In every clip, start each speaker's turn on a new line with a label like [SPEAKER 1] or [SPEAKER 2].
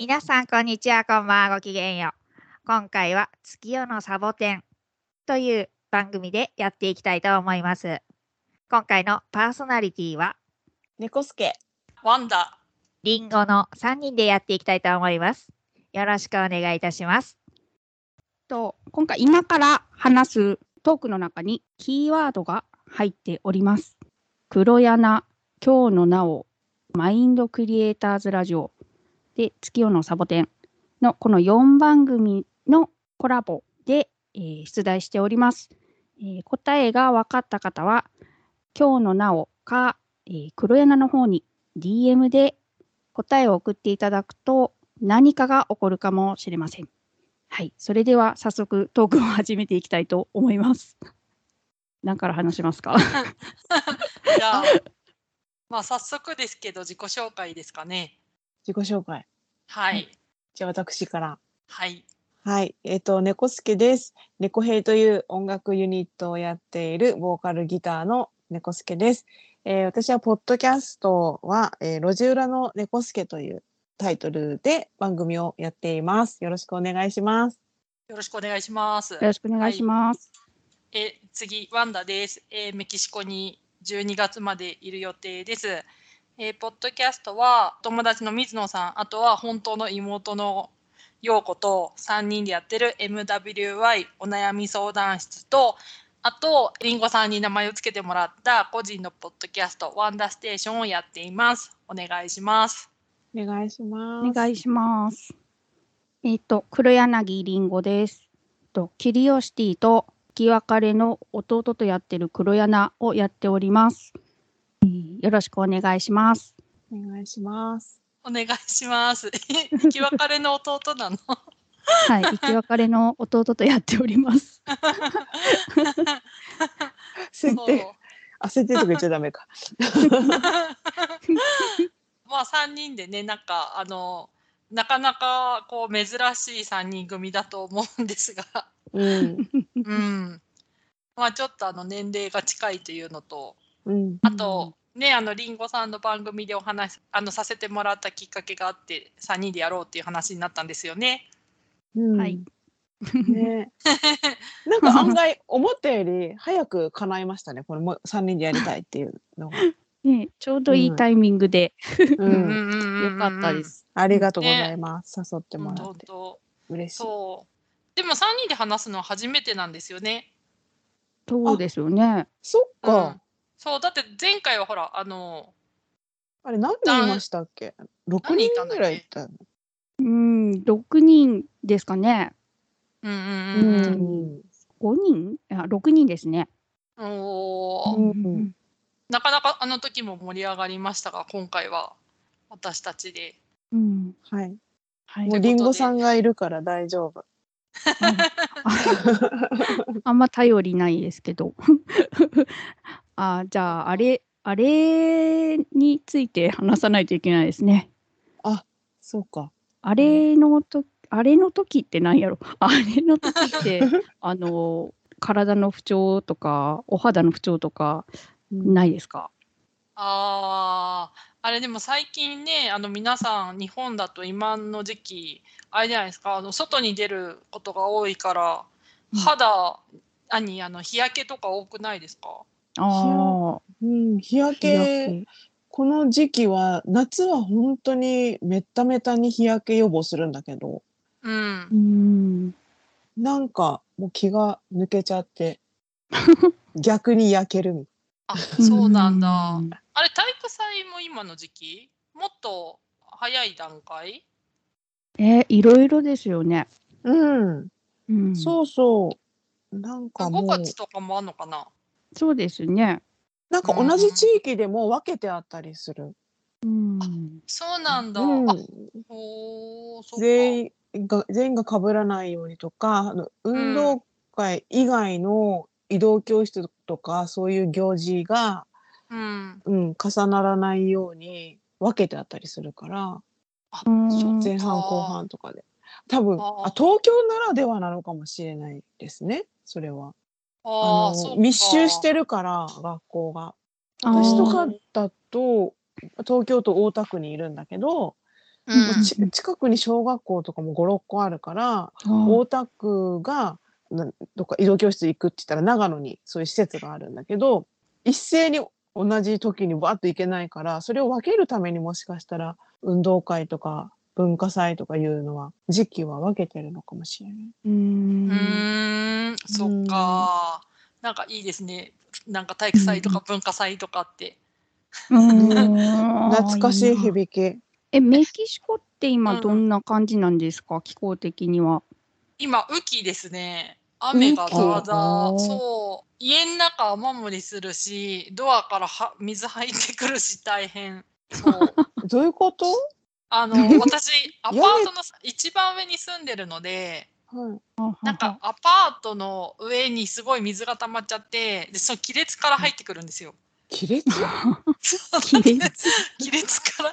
[SPEAKER 1] 皆さん、こんにちは、こんばんは、ごきげんよう。今回は月夜のサボテンという番組でやっていきたいと思います。今回のパーソナリティは、
[SPEAKER 2] 猫助。
[SPEAKER 3] ワンダ。
[SPEAKER 1] リンゴの3人でやっていきたいと思います。よろしくお願いいたします。
[SPEAKER 4] と今回今から話すトークの中にキーワードが入っております。黒柳、今日のなお、マインドクリエイターズラジオで月夜のサボテンのこの4番組のコラボで、えー出題しております。えー答えが分かった方は今日のなおか、えー黒柳の方に DM で答えを送っていただくと何かが起こるかもしれません。はい、それでは早速トークを始めていきたいと思います。何から話しますか？
[SPEAKER 3] じゃあ、まあ早速ですけど自己紹介ですかね。
[SPEAKER 2] 自己紹介。
[SPEAKER 3] はい。
[SPEAKER 2] じゃあ私から。
[SPEAKER 3] はい。
[SPEAKER 2] はい。えっ、と、猫助です。猫兵という音楽ユニットをやっているボーカルギターの猫助です。えー私はポッドキャストは、えー路地裏の猫助というタイトルで番組をやっています。よろしくお願いします。
[SPEAKER 3] よろしくお願いします。
[SPEAKER 4] よろしくお願いします。
[SPEAKER 3] え、次、ワンダです。えーメキシコに12月までいる予定です。えーポッドキャストは友達の水野さん、あとは本当の妹の陽子と3人でやってる MWY お悩み相談室と、あと、りんごさんに名前を付けてもらった個人のポッドキャスト、ワンダステーションをやっています。お願いします。
[SPEAKER 2] お願いします。
[SPEAKER 4] お願いします。えっ、と黒柳りんごです。とキリオシティと生き別れの弟とやってる黒柳をやっております。えーよろしくお願いします。
[SPEAKER 2] お願いします。
[SPEAKER 3] お願いします。生き別れの弟なの？
[SPEAKER 4] はい、生き別れの弟とやっております。
[SPEAKER 2] 設定、
[SPEAKER 3] そう
[SPEAKER 2] あ、設定とか言っちゃダメか。
[SPEAKER 3] まあ3人でねなんかあのなかなかこう珍しい3人組だと思うんですが、
[SPEAKER 2] うん。
[SPEAKER 3] うん、まあちょっとあの年齢が近いというのと
[SPEAKER 2] うん。
[SPEAKER 3] あと、ねあのりんごさんの番組でお話あのさせてもらったきっかけがあって3人でやろうっていう話になったんですよね。
[SPEAKER 2] うん
[SPEAKER 4] はい。
[SPEAKER 2] ね。なんか案外思ったより早く叶いましたね。これも三人でやりたいっていうのが。
[SPEAKER 4] ね、ちょうどいいタイミングで、
[SPEAKER 2] う。
[SPEAKER 3] うんんうん
[SPEAKER 4] よかったで。す。
[SPEAKER 2] ありがとうございます。誘っても
[SPEAKER 3] 本
[SPEAKER 2] らって嬉しい。
[SPEAKER 3] そうでも3人で話すのは初めてなんですよね。
[SPEAKER 4] そうですよね。
[SPEAKER 2] そっ
[SPEAKER 3] う
[SPEAKER 2] か
[SPEAKER 3] ん。そうだって前回はほらあの
[SPEAKER 2] あれ何人いましたっけ？六
[SPEAKER 3] 何人
[SPEAKER 2] ぐらいいたの。
[SPEAKER 4] うん、六人ですかね。
[SPEAKER 3] うんうん
[SPEAKER 2] う
[SPEAKER 3] うんうん
[SPEAKER 2] ん。
[SPEAKER 4] 五人？あ、六人ですね。
[SPEAKER 3] おー
[SPEAKER 2] うん
[SPEAKER 3] なかなかあの時も盛り上がりましたが今回は私たちで
[SPEAKER 4] うん、
[SPEAKER 2] はい。
[SPEAKER 4] はい
[SPEAKER 2] もうリンゴさんがいるから大丈夫。
[SPEAKER 4] あんま頼りないですけど。あ、じゃああれあれについて話さないといけないですね。
[SPEAKER 2] そうか。
[SPEAKER 4] あれのとあれの時って何やろ？あれの時って あの体の不調とかお肌の不調とか
[SPEAKER 2] うん
[SPEAKER 4] ないですか？
[SPEAKER 3] あーあれでも最近ねあの皆さん日本だと今の時期あれじゃないですか？あの外に出ることが多いから
[SPEAKER 4] うん
[SPEAKER 3] あの日焼けとか多くないですか？
[SPEAKER 4] ああ、
[SPEAKER 2] うん。日焼
[SPEAKER 4] 日焼
[SPEAKER 2] け。
[SPEAKER 4] け
[SPEAKER 2] この時期は夏は本当にめっためたに日焼け予防するんだけど、
[SPEAKER 3] うん
[SPEAKER 4] うん。
[SPEAKER 2] なんかもう気が抜けちゃって 逆に焼けるみ
[SPEAKER 3] あそうなんだ
[SPEAKER 4] うん
[SPEAKER 3] あれ体育祭も今の時期？もっと早い段階？
[SPEAKER 4] え、いろいろですよね。
[SPEAKER 2] たいな。うん。
[SPEAKER 4] うん、
[SPEAKER 2] そうそう。なんかも
[SPEAKER 3] 5
[SPEAKER 2] う
[SPEAKER 3] 月とかもあんのかな？
[SPEAKER 4] そうですね。
[SPEAKER 2] なんか同じ地域でも分けてあったりする。
[SPEAKER 4] うん。
[SPEAKER 3] そうなんだ、
[SPEAKER 2] うん全員が全員が被らないようにとかあの運動会以外の移動教室とか、そういう行事が、
[SPEAKER 3] うん
[SPEAKER 2] うん、重ならないように分けてあったりするから
[SPEAKER 3] あ
[SPEAKER 2] 前半後半とかで多分
[SPEAKER 3] あ
[SPEAKER 2] 東京ならではなのかもしれないですねそれは。密集してるから学校が。私とかだと東京都大田区にいるんだけど、
[SPEAKER 3] うん。
[SPEAKER 2] ち近くに小学校とかも56個あるから大田区がなどっか移動教室行くって言ったら長野にそういう施設があるんだけど一斉に同じ時にバッと行けないからそれを分けるためにもしかしたら運動会とか文化祭とかいうのは時期は分けてるのかもしれない。
[SPEAKER 4] うーん
[SPEAKER 3] うーん、そっか。なんかいいですね。なんか体育祭とか文化祭とかって。
[SPEAKER 4] うーん
[SPEAKER 2] 懐かしい響き。
[SPEAKER 4] え、メキシコって今
[SPEAKER 3] うん
[SPEAKER 4] どんな感じなんですか、気候的には。
[SPEAKER 3] 今、雨季ですね。雨がざわざわ。
[SPEAKER 2] 雨季
[SPEAKER 3] そう。家の中雨漏りするし、ドアからは水入ってくるし大変。そう。
[SPEAKER 2] どういうこと？
[SPEAKER 3] あの、私、アパートの一番上に住んでるので、
[SPEAKER 2] はい。
[SPEAKER 3] なんかアパートの上にすごい水が溜まっちゃって、でその亀裂から入ってくるんですよ。
[SPEAKER 2] 亀裂？
[SPEAKER 4] 亀裂
[SPEAKER 3] 亀裂？から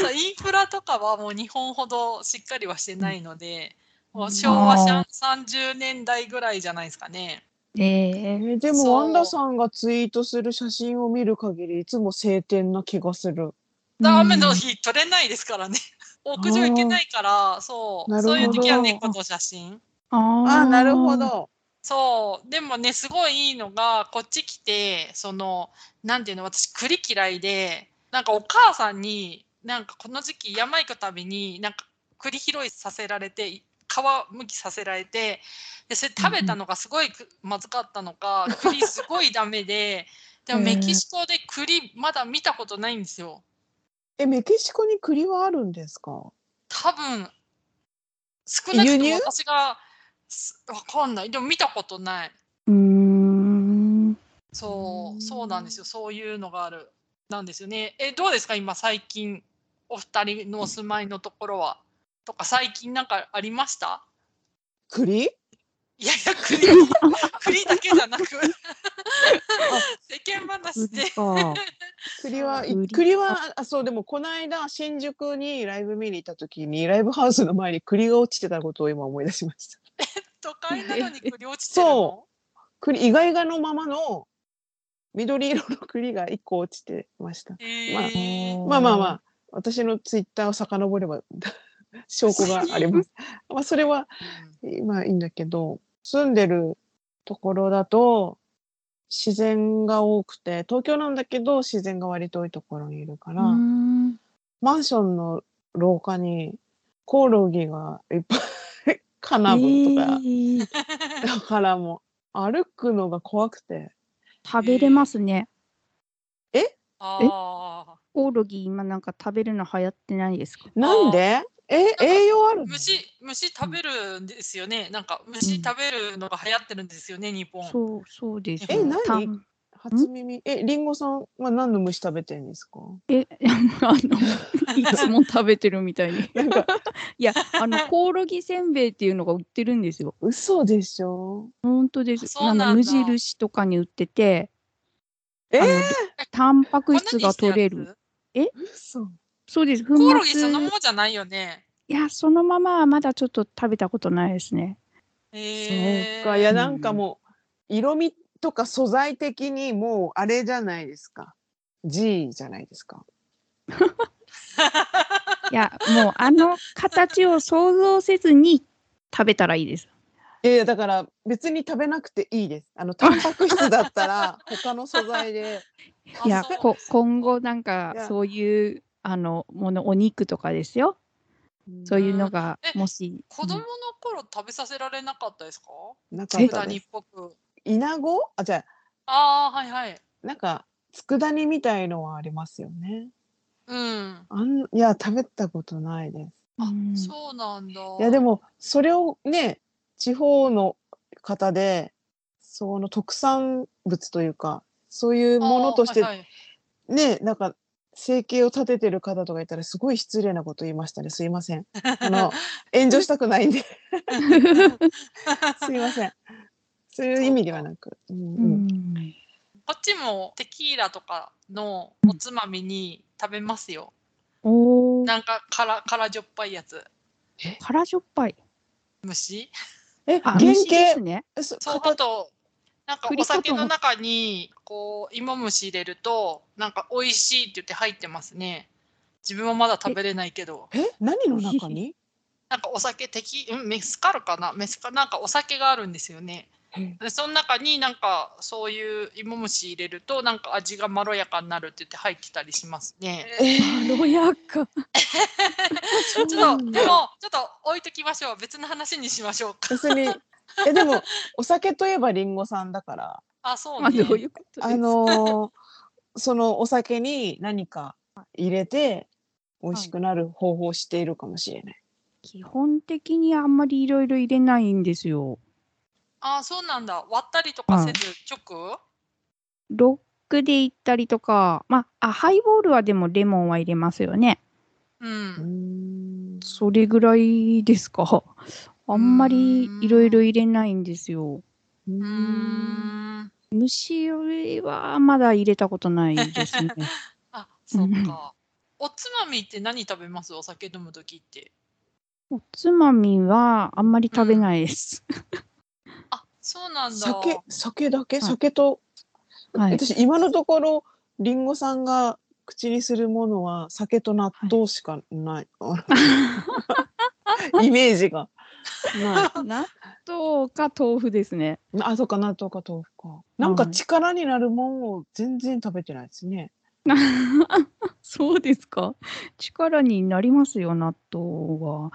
[SPEAKER 3] そうインフラとかはもう日本ほどしっかりはしてないので、もう昭和
[SPEAKER 4] あ
[SPEAKER 3] 30年代ぐらいじゃないですかね。
[SPEAKER 4] え
[SPEAKER 2] え
[SPEAKER 4] ー
[SPEAKER 2] ーでもワンダさんがツイートする写真を見る限りいつも晴天な気がする。
[SPEAKER 3] 雨の日撮れないですからね。屋上行けないから、そう。そういう時は猫の写真。
[SPEAKER 4] あ
[SPEAKER 2] あーなるほ。ど。
[SPEAKER 3] そう。でもね、すごいいいのが、こっち来て、その、なんていうの、私、栗嫌いで、なんかお母さんに、なんかこの時期山行くたびに、なんか栗拾いさせられて、皮むきさせられて、で、それ食べたのがすごいくまずかったのか、栗すごいダメで、でもメキシコで栗まだ見たことないんですよ。
[SPEAKER 2] えメキシコに栗はあるんですか？
[SPEAKER 3] 多分少なくとも私がすわかんない。でも見たことない。う
[SPEAKER 4] ーん。
[SPEAKER 3] そううんそうなんですよ。そういうのがある。なんですよね。えどうですか？今最近お二人のお住まいのところは。とか最近なんかありました？
[SPEAKER 2] 栗？
[SPEAKER 3] いやいや栗 栗だけじゃなく世間話で
[SPEAKER 4] か。
[SPEAKER 2] 栗は
[SPEAKER 4] 栗
[SPEAKER 2] 栗はあそうでもこの間新宿にライブ見に行った時にライブハウスの前に栗が落ちてたことを今思い出しました。
[SPEAKER 3] 都会なのに栗落ちてるの？
[SPEAKER 2] そ栗イガイガのままの緑色の栗が一個落ちてました。
[SPEAKER 3] えー
[SPEAKER 2] まあまあまあ私のツイッターを遡れば 証拠があります。まあそれはまあいいんだけど住んでるところだと自然が多くて東京なんだけど自然が割と多いところにいるから、マンションの廊下にコオロギがいっぱいカナブンとか、
[SPEAKER 4] えー。
[SPEAKER 2] だからもう歩くのが怖くて。
[SPEAKER 4] 食べれますね。
[SPEAKER 3] ああ
[SPEAKER 4] コオロギ今なんか食べるの流行ってないですか？
[SPEAKER 2] なんで？え栄養あるの？
[SPEAKER 3] 虫虫食べるんですよね。なんか虫食べるのが流行ってるんですよね、日本。
[SPEAKER 4] そう、そうです。
[SPEAKER 2] え何？初耳えりんごさんは何の虫食べてるんですか？
[SPEAKER 4] え、あの、いつも食べてるみたいに。
[SPEAKER 2] なんか
[SPEAKER 4] いや、あの、コオロギせんべいっていうのが売ってるんですよ。
[SPEAKER 2] 嘘でしょ？
[SPEAKER 4] 本当です。
[SPEAKER 3] そうなんだ
[SPEAKER 4] あの無印とかに売ってて、
[SPEAKER 2] え
[SPEAKER 4] あのタンパク質が取れる。
[SPEAKER 2] 嘘
[SPEAKER 4] そうです。粉
[SPEAKER 3] コオロギその
[SPEAKER 4] 末。
[SPEAKER 3] ままじゃないよね。
[SPEAKER 4] いや、そのままはまだちょっと食べたことないですね。
[SPEAKER 3] へ
[SPEAKER 2] そうかいやなんかもう色味とか素材的にもうあれじゃないですか G じゃないですか
[SPEAKER 4] いや、もうあの形を想像せずに食べたらいいです。
[SPEAKER 2] いやいやだから別に食べなくていいですあのタンパク質だったら他の素材で
[SPEAKER 3] あ
[SPEAKER 4] いや、こ今後なんかそういうあのもの、お肉とかですよ。そういうのが
[SPEAKER 3] え
[SPEAKER 4] もし。
[SPEAKER 3] 子供の頃食べさせられなかったですか？
[SPEAKER 2] なかったです
[SPEAKER 3] ぽく。
[SPEAKER 2] イナゴ？あじゃあ
[SPEAKER 3] ああ、はいはい。
[SPEAKER 2] なんか佃煮みたいのはありますよね
[SPEAKER 3] うん。
[SPEAKER 2] あんいや食べたことないです
[SPEAKER 4] うん
[SPEAKER 3] そうなんだ。
[SPEAKER 2] いやでもそれをね地方の方でその特産物というかそういうものとして
[SPEAKER 3] あーはいはい
[SPEAKER 2] ねなんか生計を立ててる方とかいたらすごい失礼なこと言いましたね。すいません。あの炎上したくないんで。すいません。そういう意味ではなく、うん
[SPEAKER 4] う
[SPEAKER 2] うん。
[SPEAKER 4] ん
[SPEAKER 3] こっちもテキーラとかのおつまみに食べますよ。
[SPEAKER 4] おー。
[SPEAKER 3] なんか辛辛じょっぱいやつ。
[SPEAKER 4] 辛じょっぱい。
[SPEAKER 3] 虫？
[SPEAKER 2] え
[SPEAKER 4] あ、
[SPEAKER 2] 原
[SPEAKER 4] 虫です
[SPEAKER 2] 型
[SPEAKER 3] そう、
[SPEAKER 2] そ
[SPEAKER 3] あ
[SPEAKER 2] 形
[SPEAKER 3] と、なんかお酒の中に、こう、芋虫入れると、なんか美味しいって言って入ってますね。自分はまだ食べれないけど。
[SPEAKER 2] え何の中に？
[SPEAKER 3] なんかお酒的、うん、メスカルかな？メスカなんかお酒があるんですよね。
[SPEAKER 2] え
[SPEAKER 3] でその中になんかそういう芋虫入れるとなんか味がまろやかになるって言って入ってたりしますね。
[SPEAKER 2] え
[SPEAKER 4] まろやか。
[SPEAKER 3] ちょっとでもちょっと置いときましょう別の話にしましょうか。
[SPEAKER 2] 別にえでもお酒といえばリンゴさんだから
[SPEAKER 3] あそう
[SPEAKER 4] まあ、
[SPEAKER 3] ね。
[SPEAKER 4] どういうことです
[SPEAKER 2] あのーそのお酒に何か入れて美味しくなる方法をしているかもしれない。
[SPEAKER 4] 基本的にあんまりいろいろ入れないんですよ。
[SPEAKER 3] あそうなんだ割ったりとかせず直、
[SPEAKER 4] ロックでいったりとか、まあ、あハイボールはでもレモンは入れますよね。
[SPEAKER 3] うん
[SPEAKER 4] それぐらいですか。あんまりいろいろ入れないんですよ。
[SPEAKER 2] うー
[SPEAKER 3] うー
[SPEAKER 2] ん
[SPEAKER 3] ん
[SPEAKER 4] 蒸しはまだ入れたことないですね。
[SPEAKER 3] あそっか。おつまみって何食べます？お酒飲む時って。
[SPEAKER 4] おつまみはあんまり食べないです。
[SPEAKER 3] あそうなんだ。
[SPEAKER 2] 酒酒だけ、
[SPEAKER 4] い
[SPEAKER 2] 酒と、
[SPEAKER 4] はい。
[SPEAKER 2] 私今のところリンゴさんが口にするものは酒と納豆しかない、イメージが
[SPEAKER 4] 納豆か豆腐ですね。
[SPEAKER 2] あそうか納豆か豆腐かなんか力になるもんを全然食べてないですね、
[SPEAKER 4] そうですか。力になりますよ、納豆は。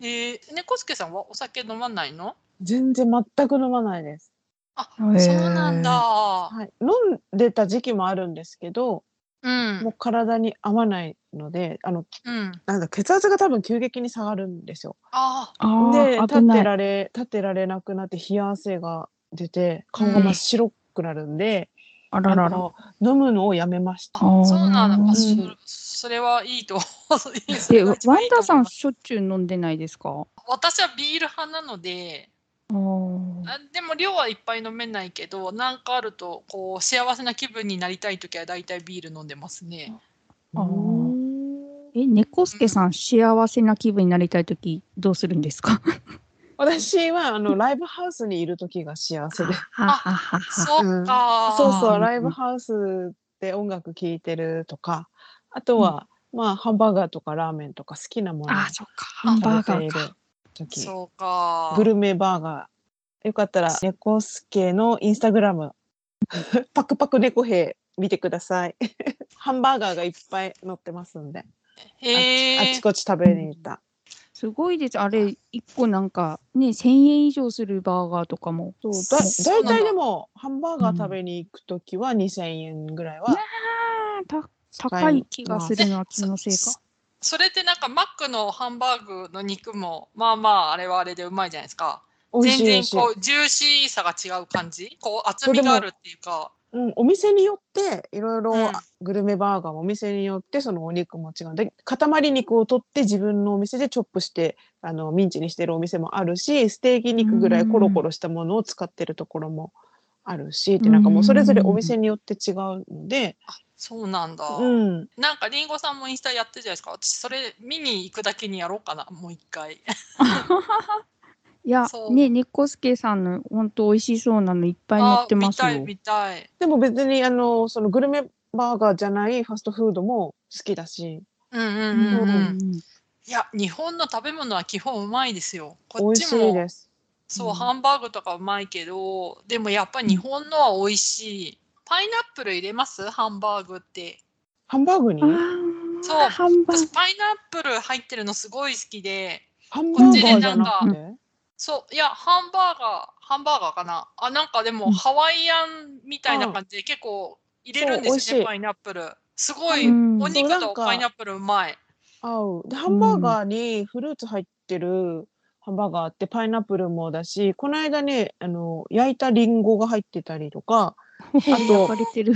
[SPEAKER 3] えー、猫助さんはお酒飲まないの？
[SPEAKER 2] 全然全く飲まないです、
[SPEAKER 3] あそうなんだ。
[SPEAKER 2] はい、飲んでた時期もあるんですけど
[SPEAKER 3] うん
[SPEAKER 2] もう体に合わないのであの
[SPEAKER 3] うん。
[SPEAKER 2] なんだ血圧が多分急激に下がるんですよ
[SPEAKER 3] あ
[SPEAKER 4] あ
[SPEAKER 2] で立って。られ立ってられなくなって冷や汗が出て顔が真っ白くなるんで、
[SPEAKER 4] あららら。
[SPEAKER 2] 飲むのをやめました。
[SPEAKER 3] あ、そうなんだ。
[SPEAKER 4] あー
[SPEAKER 3] あそそれはいいと。いいそ
[SPEAKER 4] で、
[SPEAKER 3] れが
[SPEAKER 4] ワンダーさんしょっちゅう飲んでないですか？
[SPEAKER 3] 私はビール派なので、
[SPEAKER 4] あ
[SPEAKER 3] でも量はいっぱい飲めないけど、なんかあるとこう幸せな気分になりたいときはだいたいビール飲んでますね。
[SPEAKER 4] あえ、猫助さん、幸せな気分になりたいとき、どうするんですか？
[SPEAKER 2] 私はあのライブハウスにいる時が幸せで、
[SPEAKER 4] はははは
[SPEAKER 3] そっか、
[SPEAKER 2] そうそう
[SPEAKER 4] うん
[SPEAKER 2] ライブハウスで音楽聴いてるとか、あとは、まあハンバーガーとかラーメンとか好きなものを
[SPEAKER 4] あ、そっか。ハンバーガ
[SPEAKER 2] 食べている。
[SPEAKER 4] ーか。
[SPEAKER 2] 時、
[SPEAKER 3] そうか。
[SPEAKER 2] グルメバーガー。よかったら猫助のインスタグラム パクパク猫兵見てください。ハンバーガーがいっぱい載ってますんで。
[SPEAKER 3] へえ
[SPEAKER 2] あち。こち食べに行った。
[SPEAKER 4] すごいです。あれ、一個なんか、ね、1000円以上するバーガーとかも。
[SPEAKER 2] そうだ大体でもハンバーガー食べに行くときは2000円ぐらいは
[SPEAKER 4] あーた高い気がするのは気のせいか。
[SPEAKER 3] そそれってなんかマックのハンバーグの肉もまあまああれはあれでうまいじゃないですか。全然こうジューシーさが違う感じ？こう厚みがあるっていうか。
[SPEAKER 2] うん、お店によっていろいろ
[SPEAKER 3] うん。
[SPEAKER 2] グルメバーガーもお店によってそのお肉も違う。で塊肉を取って自分のお店でチョップしてあのミンチにしてるお店もあるしステーキ肉ぐらいコロコロしたものを使ってるところもあるしでなんかもうそれぞれお店によって違うので、
[SPEAKER 3] そうなんだ。
[SPEAKER 2] うん、
[SPEAKER 3] なんかりんごさんもインスタやってるじゃないですか。私それ見に行くだけにやろうかなもう一回。
[SPEAKER 4] いや
[SPEAKER 3] そう、
[SPEAKER 4] ね、猫助さんの本当美味しそうなのいっぱい載ってますよ。
[SPEAKER 3] あ見たい見たい。
[SPEAKER 2] でも別にあのそのグルメバーガーじゃないファストフードも好きだし
[SPEAKER 3] うんうんうん
[SPEAKER 4] う
[SPEAKER 3] うん。
[SPEAKER 4] ん
[SPEAKER 3] いや日本の食べ物は基本うまいですよ。こっちも
[SPEAKER 2] です。
[SPEAKER 3] そう、
[SPEAKER 2] うん
[SPEAKER 3] ハンバーグとかうまいけどでもやっぱり日本のは美味しい。パイナップル入れます？ハンバーグって。
[SPEAKER 2] ハンバーグに？
[SPEAKER 3] そう。
[SPEAKER 4] ハンバー
[SPEAKER 3] 私パイナップル入ってるのすごい好きで。
[SPEAKER 2] ハンバーガーじゃなくて？
[SPEAKER 3] そう。いやハンバーガーハンバーガーかな。あなんかでも、
[SPEAKER 4] うん。
[SPEAKER 3] ハワイアンみたいな感じで結構入れるんですねパイナップル。すごい、
[SPEAKER 4] うん。
[SPEAKER 3] お肉とパイナップルうまい。
[SPEAKER 2] 合う。でハンバーガーにフルーツ入ってるハンバーガーってパイナップルもだしこの間ねあの焼いたリンゴが入ってたりとか あと
[SPEAKER 4] 焼かれてる。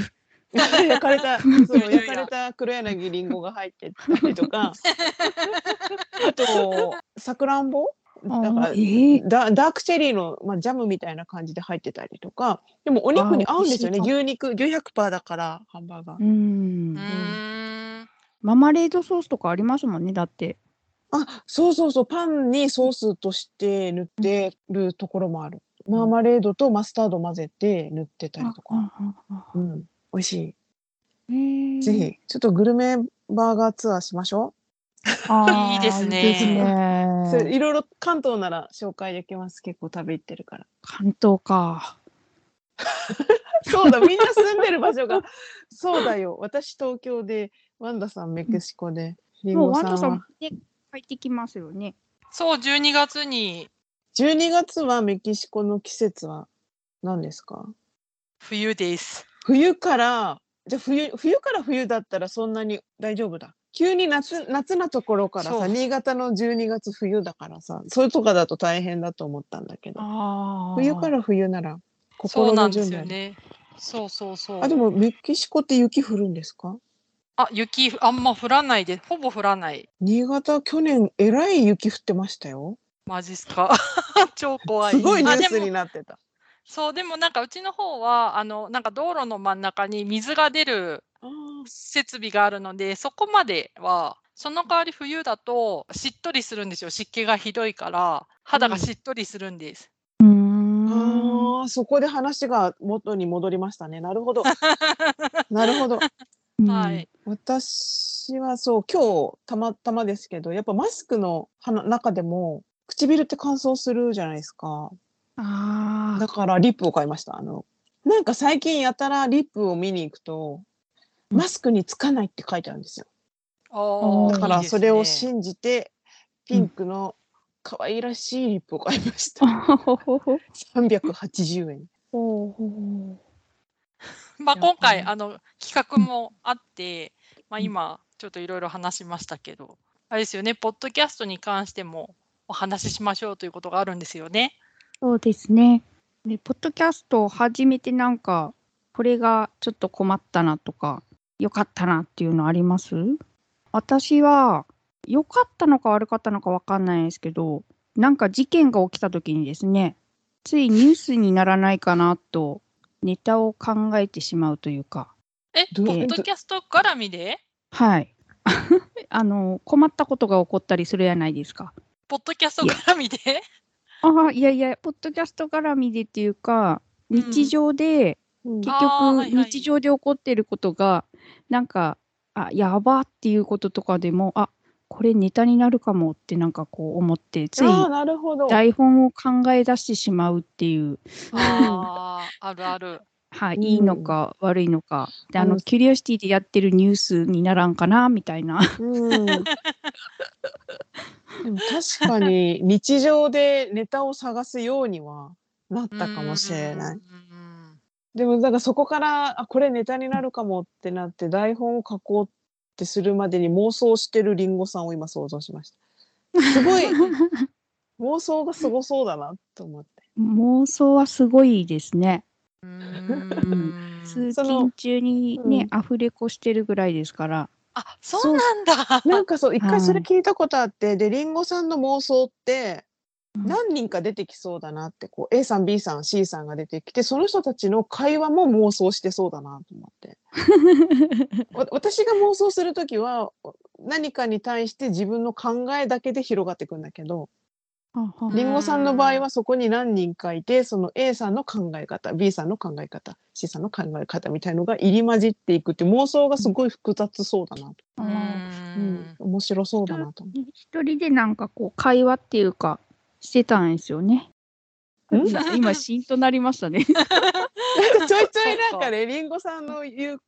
[SPEAKER 2] 焼かれた そう焼かれた黒柳りんごが入ってたりとか。あとさくらんぼ？だから
[SPEAKER 4] えー。
[SPEAKER 2] ダダークチェリーの、まあ、ジャムみたいな感じで入ってたりとか。でもお肉に合うんですよね。牛肉牛100%だからハンバーガー。
[SPEAKER 4] う。ん。
[SPEAKER 3] う。ーん。
[SPEAKER 4] ママレードソースとかありますもんね、だって。
[SPEAKER 2] あそうそうそう。パンにソースとして塗ってるところもある、マーマレードとマスタード混ぜて塗ってたりとか、うん、美味し
[SPEAKER 4] へ
[SPEAKER 2] い
[SPEAKER 4] ー
[SPEAKER 2] ぜひちょっとグルメバーガーツアーしましょ
[SPEAKER 4] あー
[SPEAKER 3] いいですね
[SPEAKER 4] いいです
[SPEAKER 2] う。それ
[SPEAKER 4] ね。
[SPEAKER 2] いろいろ関東なら紹介できます。結構食べ行ってるから。
[SPEAKER 4] 関東か。
[SPEAKER 2] そうだ、みんな住んでる場所が。そうだよ。私東京で、ワンダさんメキシコで、リン
[SPEAKER 4] もう
[SPEAKER 2] ゴさんは
[SPEAKER 4] ワンダさん。ね帰ってきますよね。
[SPEAKER 3] そう、12月に
[SPEAKER 2] 12月はメキシコの季節は何ですか？
[SPEAKER 3] 冬です。
[SPEAKER 2] 冬から、じゃあ冬、冬から冬だったらそんなに大丈夫だ。急に夏、夏なところからさ、
[SPEAKER 3] そう
[SPEAKER 2] 新潟の12月冬だからさ、そういうとかだと大変だと思ったんだけど、
[SPEAKER 4] あ
[SPEAKER 2] 冬から冬なら心の準備ある。
[SPEAKER 3] すよね。そうそうそう。
[SPEAKER 2] あ、でもメキシコって雪降るんですか？
[SPEAKER 3] あ、雪あんま降らないで、ほぼ降らない。
[SPEAKER 2] 新潟去年えらい雪降ってましたよ。
[SPEAKER 3] マジっすか？超怖い。
[SPEAKER 2] すごいニュースになってた。
[SPEAKER 3] そう、でもなんかうちの方は、あの、なんか道路の真ん中に水が出る設備があるので、そこまでは、その代わり冬だとしっとりするんですよ。湿気がひどいから、肌がしっとりするんです。
[SPEAKER 4] うーん。
[SPEAKER 2] そこで話が元に戻りましたね。なるほど。なるほど。
[SPEAKER 3] はい。
[SPEAKER 2] 私はそう今日たまたまですけどやっぱマスクの中でも唇って乾燥するじゃないですか。
[SPEAKER 4] あ
[SPEAKER 2] だからリップを買いました。あのなんか最近やたらリップを見に行くと
[SPEAKER 4] うん。
[SPEAKER 2] マスクにつかないって書いてあるんですよ。だからそれを
[SPEAKER 3] ね
[SPEAKER 2] 信じてピンクの可愛らしいリップを買いました、
[SPEAKER 4] あ。ほほほ
[SPEAKER 2] 380円。
[SPEAKER 3] まあ、今回
[SPEAKER 2] ね
[SPEAKER 3] あの企画もあって、まあ、今ちょっといろいろ話しましたけど、あれですよね、ポッドキャストに関してもお話ししましょうということがあるんですよね。
[SPEAKER 4] そうですね。で、ポッドキャストを始めてなんか、これがちょっと困ったなとか、良かったなっていうのあります？私は、良かったのか悪かったのか分かんないんですけど、なんか事件が起きた時にですね、ついニュースにならないかなと、ネタを考えてしまうというか、
[SPEAKER 3] え、ポッドキャスト絡みで？
[SPEAKER 4] はい。あの、困ったことが起こったりするじゃないですか。
[SPEAKER 3] ポッドキャスト絡みで？
[SPEAKER 4] ああ、いやいや、ポッドキャスト絡みでっていうか、
[SPEAKER 3] うん。
[SPEAKER 4] 日常で、
[SPEAKER 2] うん。
[SPEAKER 4] 結局、日常で起こっていることが、なんか、あ、やばっていうこととかでも、あ、これネタになるかもってなんかこう思って、つい
[SPEAKER 2] ああなるほど。
[SPEAKER 4] 台本を考え出してしまうっていう、
[SPEAKER 3] あるある。
[SPEAKER 4] はい、
[SPEAKER 2] うん
[SPEAKER 4] いいのか悪いのか。で、あの、
[SPEAKER 2] あの
[SPEAKER 4] キュリオシティでやってるニュースにならんかな、みたいな。
[SPEAKER 2] うん でも確かに日常でネタを探すようにはなったかもしれない。
[SPEAKER 3] うん
[SPEAKER 2] でもだからそこからあこれネタになるかもってなって台本を書こうってするまでに妄想してるリンゴさんを今想像しました。すごい 妄想がすごそうだなと思って。
[SPEAKER 4] 妄想はすごいですね。
[SPEAKER 3] うん
[SPEAKER 4] 通勤中にね、
[SPEAKER 2] う
[SPEAKER 4] アフレコしてるぐらいですから。
[SPEAKER 3] あ、そうなんだ。
[SPEAKER 2] なんかそう一
[SPEAKER 4] はい
[SPEAKER 2] 回それ聞いたことあって、でリンゴさんの妄想って何人か出てきそうだなってこう A さん B さん C さんが出てきてその人たちの会話も妄想してそうだなと思って。わ私が妄想する時は何かに対して自分の考えだけで広がっていくんだけどりんごさんの場合はそこに何人かいてその A さんの考え方 B さんの考え方 C さんの考え方みたいのが入り混じっていくって妄想がすごい複雑そうだなと、
[SPEAKER 3] う
[SPEAKER 2] うんん、面白そうだなと思
[SPEAKER 4] 一人でなんかこう会話っていうかしてたんですよね。
[SPEAKER 2] ん？
[SPEAKER 4] 今シーンとなりましたね。
[SPEAKER 2] う。なんかちょいちょいなんかねりんごさんの言う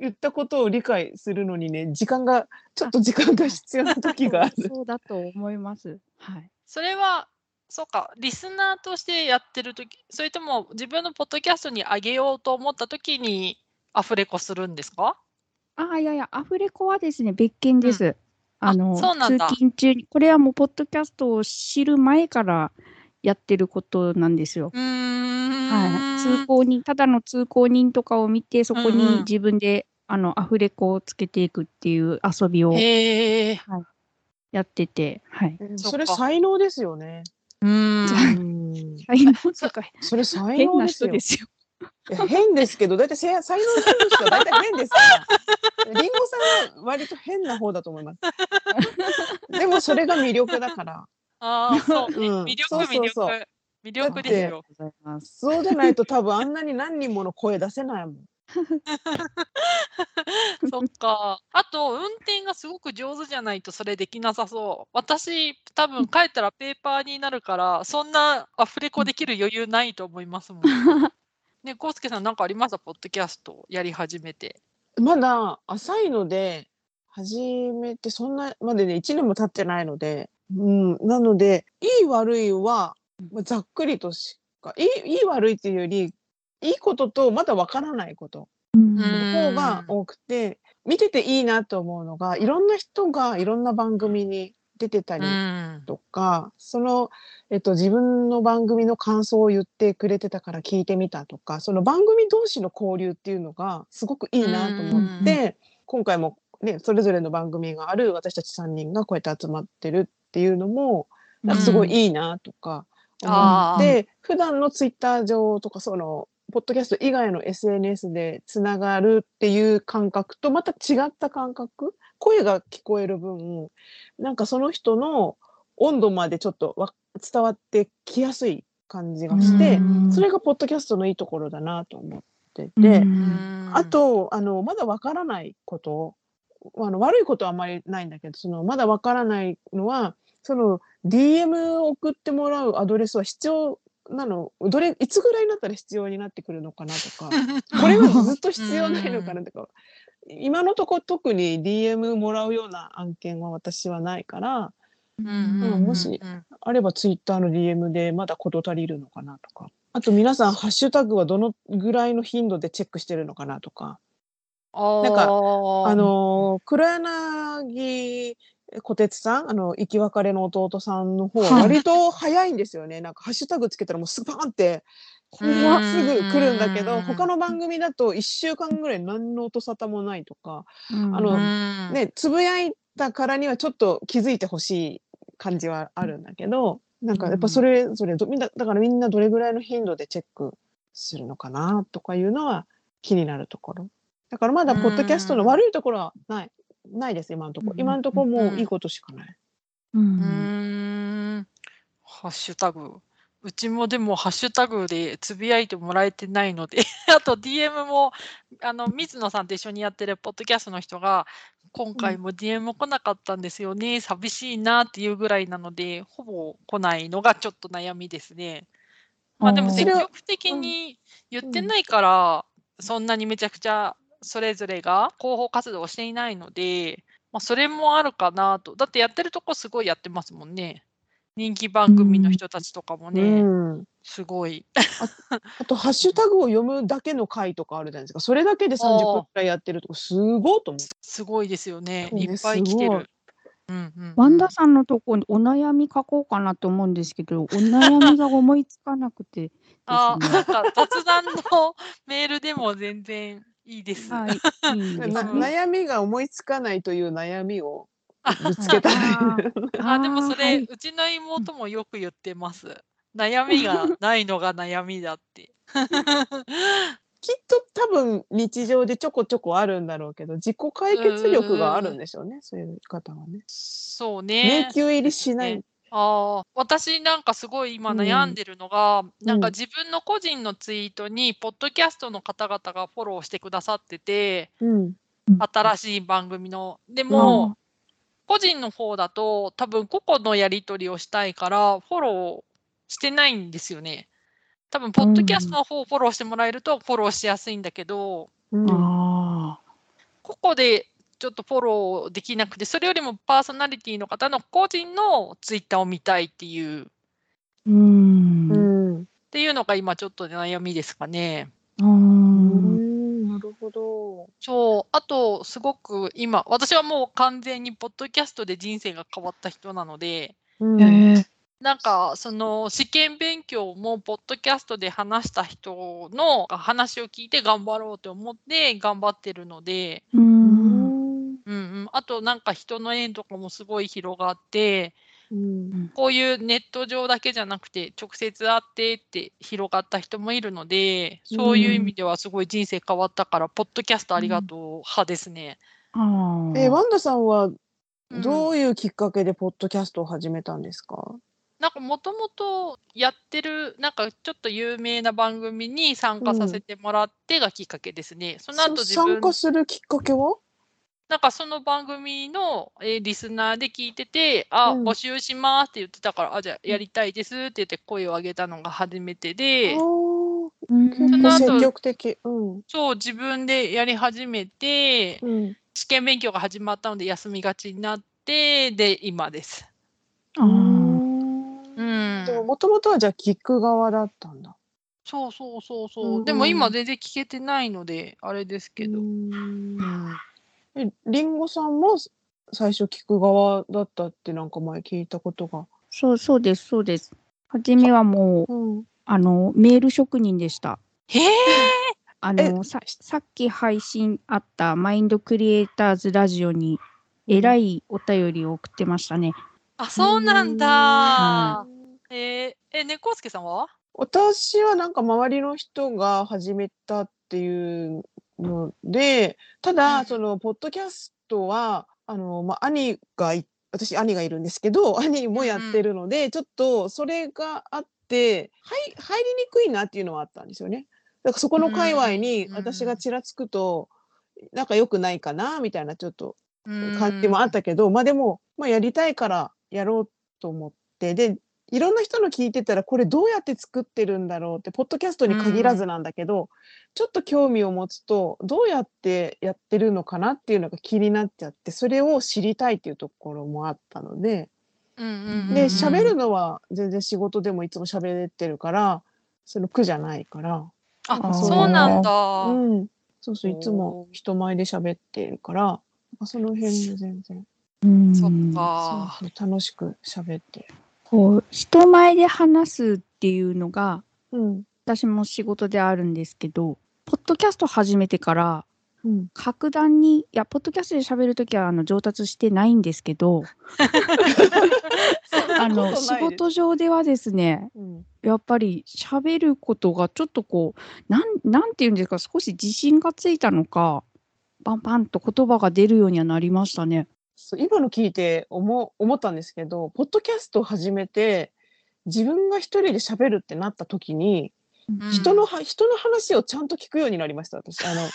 [SPEAKER 2] 言ったことを理解するのにね時間がちょっと時間が必要な時がある。
[SPEAKER 4] そうだと思います。はい。
[SPEAKER 3] それは、そうか、リスナーとしてやってるとき、それとも自分のポッドキャストに上げようと思ったときにアフレコするんですか？
[SPEAKER 4] ああいやいやアフレコはですね別件です。
[SPEAKER 3] うなんだ。
[SPEAKER 4] 通勤中にこれはもうポッドキャストを知る前からやってることなんですよ。はい、通行人ただの通行人とかを見てそこ
[SPEAKER 3] うんうん。
[SPEAKER 4] に自分で、あのアフレコをつけていくっていう遊びを。
[SPEAKER 3] へえ。
[SPEAKER 4] やってて、はい。
[SPEAKER 3] そ
[SPEAKER 2] れ才能ですよね。
[SPEAKER 3] うーん。
[SPEAKER 2] う ん
[SPEAKER 4] 才能とか
[SPEAKER 2] それ才
[SPEAKER 4] 変な
[SPEAKER 2] 能ですよ。
[SPEAKER 4] 人ですよ。
[SPEAKER 2] いや変ですけど、だいたいせ才能のある人は大体変ですから。りんごさんは割と変な方だと思います。でもそれが魅力だから。
[SPEAKER 3] ああ、そうね。
[SPEAKER 2] うん
[SPEAKER 3] 魅力、
[SPEAKER 2] そうそうそう
[SPEAKER 3] 魅力。魅力ですよ。
[SPEAKER 2] そうでないと多分あんなに何人もの声出せないもん。
[SPEAKER 3] そっか。あと、運転がすごく上手じゃないとそれできなさそう。私、多分帰ったらペーパーになるから、そんなアフレコできる余裕ないと思いますもん。ね、コウスケさん、なんかありました？ポッドキャストやり始めて。
[SPEAKER 2] まだ浅いので始めてそんなまでね1年も経ってないので、うん、なのでいい悪いはまあざっくりとしかいいいい悪いっていうよりいいこととまだわからないこと。
[SPEAKER 4] うん。
[SPEAKER 2] の方が多くて見てていいなと思うのがいろんな人がいろんな番組に出てたり
[SPEAKER 3] ん。
[SPEAKER 2] とか、その、えっと、自分の番組の感想を言ってくれてたから聞いてみたとかその番組同士の交流っていうのがすごくいいなと思って今回も、ね、それぞれの番組がある私たち3人がこうやって集まってるっていうのもなんかすごいいいなとか思って、普段のツイッター上とかそのポッドキャスト以外の SNS でつながるっていう感覚とまた違った感覚？声が聞こえる分なんかその人の温度までちょっとわ伝わってきやすい感じがして、
[SPEAKER 4] うん。
[SPEAKER 2] それがポッドキャストのいいところだなと思ってて、あ、とあのまだわからないことあの悪いことはあんまりないんだけどそのまだわからないのはその DM を送ってもらうアドレスは必要なのどれいつぐらいになったら必要になってくるのかなとか これはずっと必要ないのかなとか今のところ特に DM もらうような案件は私はないから
[SPEAKER 3] うん
[SPEAKER 2] うんもし
[SPEAKER 3] うん
[SPEAKER 2] あればツイッターの DM でまだ事足りるのかなとか。あと皆さんハッシュタグはどのぐらいの頻度でチェックしてるのかなとか。なんか
[SPEAKER 3] あ
[SPEAKER 2] のー黒柳小鉄さんあの生き別れの弟さんの方は割と早いんですよね。なんかハッシュタグつけたらもうすぐパーンってこう
[SPEAKER 3] うん
[SPEAKER 2] すぐ来るんだけど
[SPEAKER 3] うん。
[SPEAKER 2] 他の番組だと1週間ぐらい何の音沙汰もないとか
[SPEAKER 4] うん。
[SPEAKER 2] あの
[SPEAKER 3] うん。
[SPEAKER 2] ね、つぶやいたからにはちょっと気づいてほしい感じはあるんだけど、なんかやっぱそれぞれどみんなだからみんなどれぐらいの頻度でチェックするのかなとかいうのは気になるところ。だからまだポッドキャストの悪いところはない、ないです今のとこ。ろ。
[SPEAKER 4] うん
[SPEAKER 2] 今のところもういいことしかない。
[SPEAKER 4] う
[SPEAKER 3] うん。ハッシュタグ。うちもでもハッシュタグでつぶやいてもらえてないので、あと DM も、あの、水野さんと一緒にやってるポッドキャストの人が、今回も DM 来なかったんですよね、寂しいなっていうぐらいなので、ほぼ来ないのがちょっと悩みですね。まあでも積極的に言ってないから、そんなにめちゃくちゃそれぞれが広報活動をしていないので、まあ、それもあるかなと。だってやってるとこすごいやってますもんね。人気番組の人たちとかもね、
[SPEAKER 2] うん、
[SPEAKER 3] すごい。
[SPEAKER 2] あとハッシュタグを読むだけの回とかあるじゃないですか。それだけで30分くらいやってるとこすごいと思う。
[SPEAKER 3] すごいですよね。いっぱい来てる。うんうんうん
[SPEAKER 4] ワンダさんのとこにお悩み書こうかなと思うんですけど、お悩みが思いつかなくてです
[SPEAKER 3] あ、
[SPEAKER 4] ね。
[SPEAKER 3] なんか雑談の メールでも全然いいです。
[SPEAKER 4] はい、いいです。
[SPEAKER 2] 悩みが思いつかないという悩みを ぶつけたい。
[SPEAKER 3] あ、でもそれ、
[SPEAKER 4] はいう
[SPEAKER 3] ちの妹もよく言ってます。悩みがないのが悩みだって。
[SPEAKER 2] きっと多分日常でちょこちょこあるんだろうけど自己解決力があるんでしょうねそういう方はね。
[SPEAKER 3] そうね
[SPEAKER 2] 迷。宮入りしない。
[SPEAKER 3] ねああ、私なんかすごい今
[SPEAKER 2] うん。
[SPEAKER 3] 悩んでるのが、なんか
[SPEAKER 2] うん
[SPEAKER 3] 自分の個人のツイートに、ポッドキャストの方々がフォローしてくださってて、
[SPEAKER 2] うん。
[SPEAKER 3] 新しい番組の。でも、個人の方だと、多分個々のやり取りをしたいから、フォローしてないんですよね。多分、ポッドキャストの方をフォローしてもらえると、フォローしやすいんだけど、
[SPEAKER 2] うん。
[SPEAKER 4] あ
[SPEAKER 3] 個々でちょっとフォローできなくて、それよりもパーソナリティの方の個人のツイッターを見たいっていう、
[SPEAKER 4] ーうん。
[SPEAKER 3] っていうのが今ちょっと悩みですかね。
[SPEAKER 2] うんなるほど。
[SPEAKER 3] そう、あと、すごく今、私はもう完全にポッドキャストで人生が変わった人なので、
[SPEAKER 2] うん
[SPEAKER 3] なんか、その試験勉強も、ポッドキャストで話した人の話を聞いて頑張ろうと思って頑張ってるので、
[SPEAKER 4] う。
[SPEAKER 3] あとなんか人の縁とかもすごい広がって、
[SPEAKER 2] うん。
[SPEAKER 3] こういうネット上だけじゃなくて、直接会ってって広がった人もいるので、そういう意味ではすごい人生変わったから、ポッドキャストありがとう派ですね。
[SPEAKER 4] あー。
[SPEAKER 2] えワンダさんは
[SPEAKER 3] うん。
[SPEAKER 2] どういうきっかけでポッドキャストを始めたんですか？
[SPEAKER 3] なんかもともとやってる、なんかちょっと有名な番組に参加させてもらってがきっかけですね。その後自分
[SPEAKER 2] 参加するきっかけは？
[SPEAKER 3] なんかその番組の、えーリスナーで聞いてて、あ、
[SPEAKER 2] うん
[SPEAKER 3] 募集しますって言ってたから、あ、じゃあやりたいですって言って声を上げたのが初めてで、
[SPEAKER 4] うん
[SPEAKER 3] その後
[SPEAKER 2] 積極的。うん。
[SPEAKER 3] そう、自分でやり始めて、
[SPEAKER 2] うん。
[SPEAKER 3] 試験勉強が始まったので休みがちになって、で、今です。
[SPEAKER 4] あー
[SPEAKER 3] うん。
[SPEAKER 2] でも、もともとはじゃあ聞く側だったんだ。
[SPEAKER 3] そうそうそうそう。
[SPEAKER 2] うんうん
[SPEAKER 3] でも今全然聞けてないので、あれですけど。
[SPEAKER 2] う
[SPEAKER 3] うん
[SPEAKER 2] んえ、りんごさんも最初聞く側だったってなんか前聞いたことが。
[SPEAKER 4] そうそうです、そうです。初めはもう、
[SPEAKER 2] うん。
[SPEAKER 4] あの、メール職人でした。
[SPEAKER 3] へえ
[SPEAKER 4] あの、ささっき配信あったマインドクリエイターズラジオに、えらいお便りを送ってましたね。
[SPEAKER 3] あ、そうなんだ。えー、え、猫助さんは？
[SPEAKER 2] 私はなんか周りの人が始めたっていうので、た
[SPEAKER 3] うん
[SPEAKER 2] だ、その、ポッドキャストは、あの、まあ、兄がい、私、兄がいるんですけど、兄もやってるので、ちょっと、それがあって、はい、入りにくいなっていうのはあったんですよね。だからそこの界隈に
[SPEAKER 3] うん。
[SPEAKER 2] 私がちらつくと、なんか良くないかな、みたいなちょっと
[SPEAKER 3] うん。
[SPEAKER 2] 感じもあったけど、まあでも、まあやりたいからやろうと思って、で、いろんな人の聞いてたら、これどうやって作ってるんだろうって、ポッドキャストに限らずなんだけど、ちょっと興味を持つと、どうやってやってるのかなっていうのが気になっちゃって、それを知りたいっていうところもあったので、
[SPEAKER 3] うんうんうん
[SPEAKER 2] で、
[SPEAKER 3] うん
[SPEAKER 2] 喋るのは全然仕事でもいつも喋ってるから、その苦じゃないから、
[SPEAKER 3] あ、そうなんだ。
[SPEAKER 2] うん。そうそう、いつも人前で喋ってるから、その辺で全然、
[SPEAKER 4] うん
[SPEAKER 3] そっか。
[SPEAKER 2] 楽しく喋ってる。
[SPEAKER 4] こう人前で話すっていうのが
[SPEAKER 2] うん。
[SPEAKER 4] 私も仕事であるんですけどポッドキャスト始めてから
[SPEAKER 2] うん。
[SPEAKER 4] 格段にいやポッドキャストで喋るときはあの上達してないんですけど あの仕事上ではですね
[SPEAKER 2] うん。
[SPEAKER 4] やっぱり喋ることがちょっとこうなんなんていうんですか少し自信がついたのかパンパンと言葉が出るようにはなりましたね。
[SPEAKER 2] そう今の聞いて思思ったんですけど、ポッドキャストを始めて、自分が一人で喋るってなった時に、
[SPEAKER 3] うん
[SPEAKER 2] 人のは、人の話をちゃんと聞くようになりました、私。あの、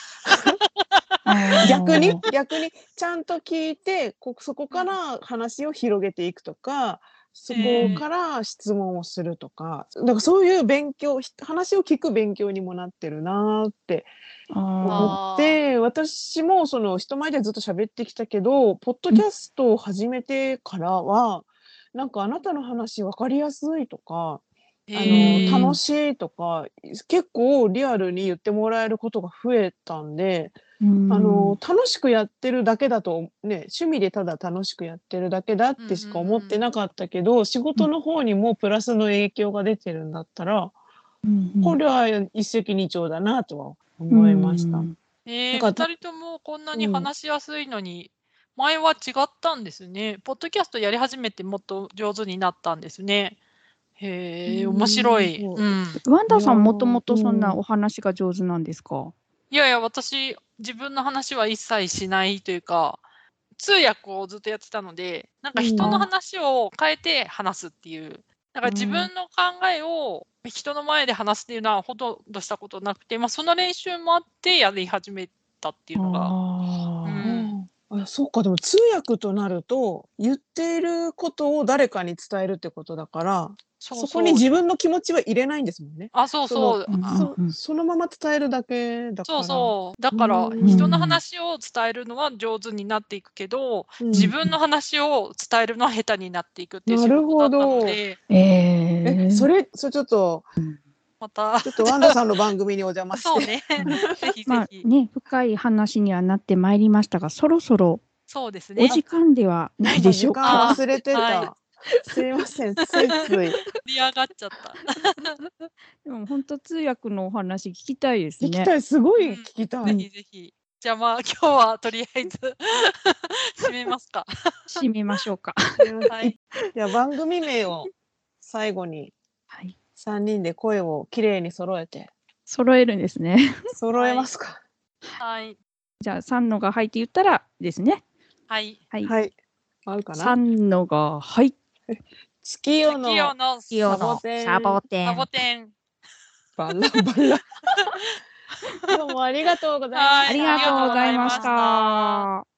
[SPEAKER 2] 逆に、逆に、ちゃんと聞いて、こそこから話を広げていくとか、そこから質問をするとか、だからそういう勉強、ひ話を聞く勉強にもなってるなーって
[SPEAKER 4] あ
[SPEAKER 2] 思って、私もその人前でずっと喋ってきたけど、ポッドキャストを始めてからは、なんかあなたの話分かりやすいとか、あの楽しいとか結構リアルに言ってもらえることが増えたんで、
[SPEAKER 4] ー
[SPEAKER 2] あの楽しくやってるだけだとね趣味でただ楽しくやってるだけだってしか思ってなかったけど、仕事の方にもプラスの影響が出てるんだったら、
[SPEAKER 4] うんうん。
[SPEAKER 2] これは一石二鳥だなとは思いました。
[SPEAKER 4] うん
[SPEAKER 3] えー、二人ともこんなに話しやすいのに、前は違ったんですね。ポッドキャストやり始めてもっと上手になったんですね。へえ、
[SPEAKER 2] うん
[SPEAKER 3] 面白い。
[SPEAKER 2] そう
[SPEAKER 3] うん。
[SPEAKER 4] ワンダさんもともとそん
[SPEAKER 2] う
[SPEAKER 4] なんお話が上手なんですか、
[SPEAKER 3] いやいや、私、自分の話は一切しないというか、通訳をずっとやってたので、なんか人の話を変えて話すっていう、だから自分の考えを人の前で話すっていうのはほとんどしたことなくて、まあ、その練習もあってやり始めたっていうのが。
[SPEAKER 4] あ
[SPEAKER 2] そうか。でも通訳となると言っていることを誰かに伝えるってことだから
[SPEAKER 3] そ
[SPEAKER 2] そこに自分の気持ちは入れないんですもんね。
[SPEAKER 3] あ、そうそう。
[SPEAKER 4] その
[SPEAKER 3] あ
[SPEAKER 2] そ
[SPEAKER 4] うん
[SPEAKER 2] そのまま伝えるだけだから。
[SPEAKER 3] そうそう。だから
[SPEAKER 2] うん。
[SPEAKER 3] 人の話を伝えるのは上手になっていくけど、
[SPEAKER 2] うん。
[SPEAKER 3] 自分の話を伝えるのは下手になっていくっていう仕
[SPEAKER 2] なる
[SPEAKER 3] 事だった
[SPEAKER 2] ほど。
[SPEAKER 3] ので、
[SPEAKER 4] えー。
[SPEAKER 2] えそれそれちょっと
[SPEAKER 3] また
[SPEAKER 2] ちょっとワンダさんの番組にお邪魔して。
[SPEAKER 3] そうね。ぜひぜ
[SPEAKER 4] まあ
[SPEAKER 3] ひ。
[SPEAKER 4] ね深い話にはなってまいりましたがそろそろ
[SPEAKER 3] そうですね。
[SPEAKER 4] お時間ではないでしょう
[SPEAKER 2] 時
[SPEAKER 4] か。
[SPEAKER 2] 間忘れてた。
[SPEAKER 3] は
[SPEAKER 2] すいませんついつい。
[SPEAKER 3] 盛り上がっちゃった。
[SPEAKER 4] でも本当通訳のお話聞きたいですね。
[SPEAKER 2] 聞きたいすごい聞きた
[SPEAKER 3] ぜ
[SPEAKER 2] い。
[SPEAKER 3] ひぜひ。じゃあまあ今日はとりあえず 締めますか。
[SPEAKER 4] 締めましょうか。
[SPEAKER 3] はい。
[SPEAKER 2] じゃあ番組名を最後に
[SPEAKER 4] はい。
[SPEAKER 2] 三人で声をきれいに揃えて
[SPEAKER 4] 揃えるんですね。
[SPEAKER 2] 揃えますか？
[SPEAKER 3] はい。
[SPEAKER 4] じゃあ三のがはいって言ったらですね。
[SPEAKER 3] はい。
[SPEAKER 4] はい。
[SPEAKER 2] はい。あるかな？
[SPEAKER 4] 三のがはい。
[SPEAKER 2] 月夜の
[SPEAKER 3] 月夜の
[SPEAKER 1] 月夜の
[SPEAKER 2] サボテン
[SPEAKER 1] サボテン
[SPEAKER 3] サボ。テン。
[SPEAKER 2] バラバラ。どうもありがとうございました。
[SPEAKER 3] はい
[SPEAKER 4] ありがとうございました。